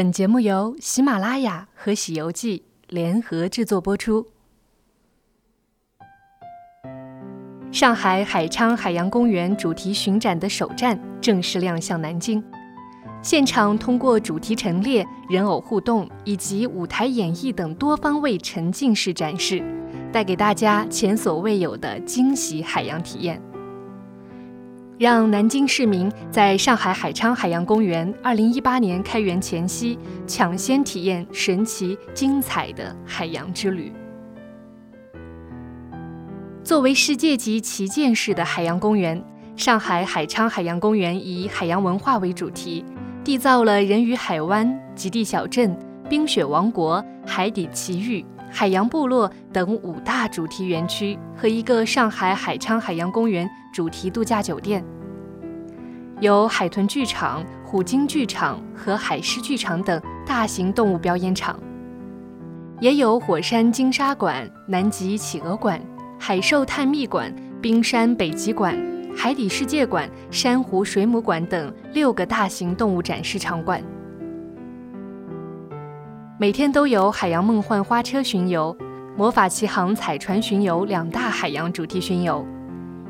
本节目由喜马拉雅和《喜游记》联合制作播出。上海海昌海洋公园主题巡展的首站正式亮相南京，现场通过主题陈列、人偶互动以及舞台演绎等多方位沉浸式展示，带给大家前所未有的惊喜海洋体验。让南京市民在上海海昌海洋公园2018年开园前夕抢先体验神奇精彩的海洋之旅。作为世界级旗舰式的海洋公园，上海海昌海洋公园以海洋文化为主题，缔造了人鱼海湾、极地小镇、冰雪王国、海底奇遇、海洋部落等五大主题园区和一个上海海昌海洋公园主题度假酒店，有海豚剧场、虎鲸剧场和海狮剧场等大型动物表演场，也有火山鲸鲨馆、南极企鹅馆、海兽探秘馆、冰山北极馆、海底世界馆、珊瑚水母馆等六个大型动物展示场馆。每天都有海洋梦幻花车巡游、魔法奇航彩船巡游两大海洋主题巡游，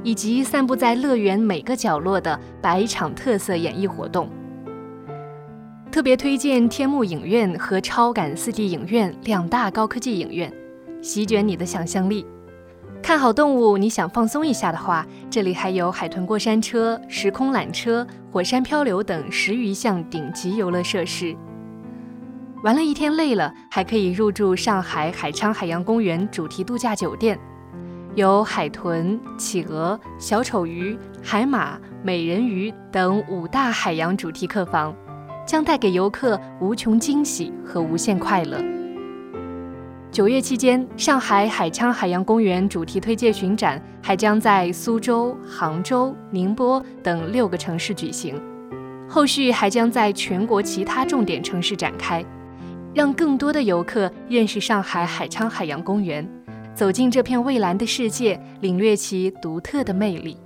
以及散布在乐园每个角落的百场特色演绎活动。特别推荐天幕影院和超感 4D 影院两大高科技影院，席卷你的想象力。看好动物，你想放松一下的话，这里还有海豚过山车、时空缆车、火山漂流等十余项顶级游乐设施。玩了一天累了，还可以入住上海海昌海洋公园主题度假酒店，有海豚、企鹅、小丑鱼、海马、美人鱼等五大海洋主题客房，将带给游客无穷惊喜和无限快乐。九月期间，上海海昌海洋公园主题推介巡展还将在苏州、杭州、宁波等六个城市举行，后续还将在全国其他重点城市展开。让更多的游客认识上海海昌海洋公园，走进这片蔚蓝的世界，领略其独特的魅力。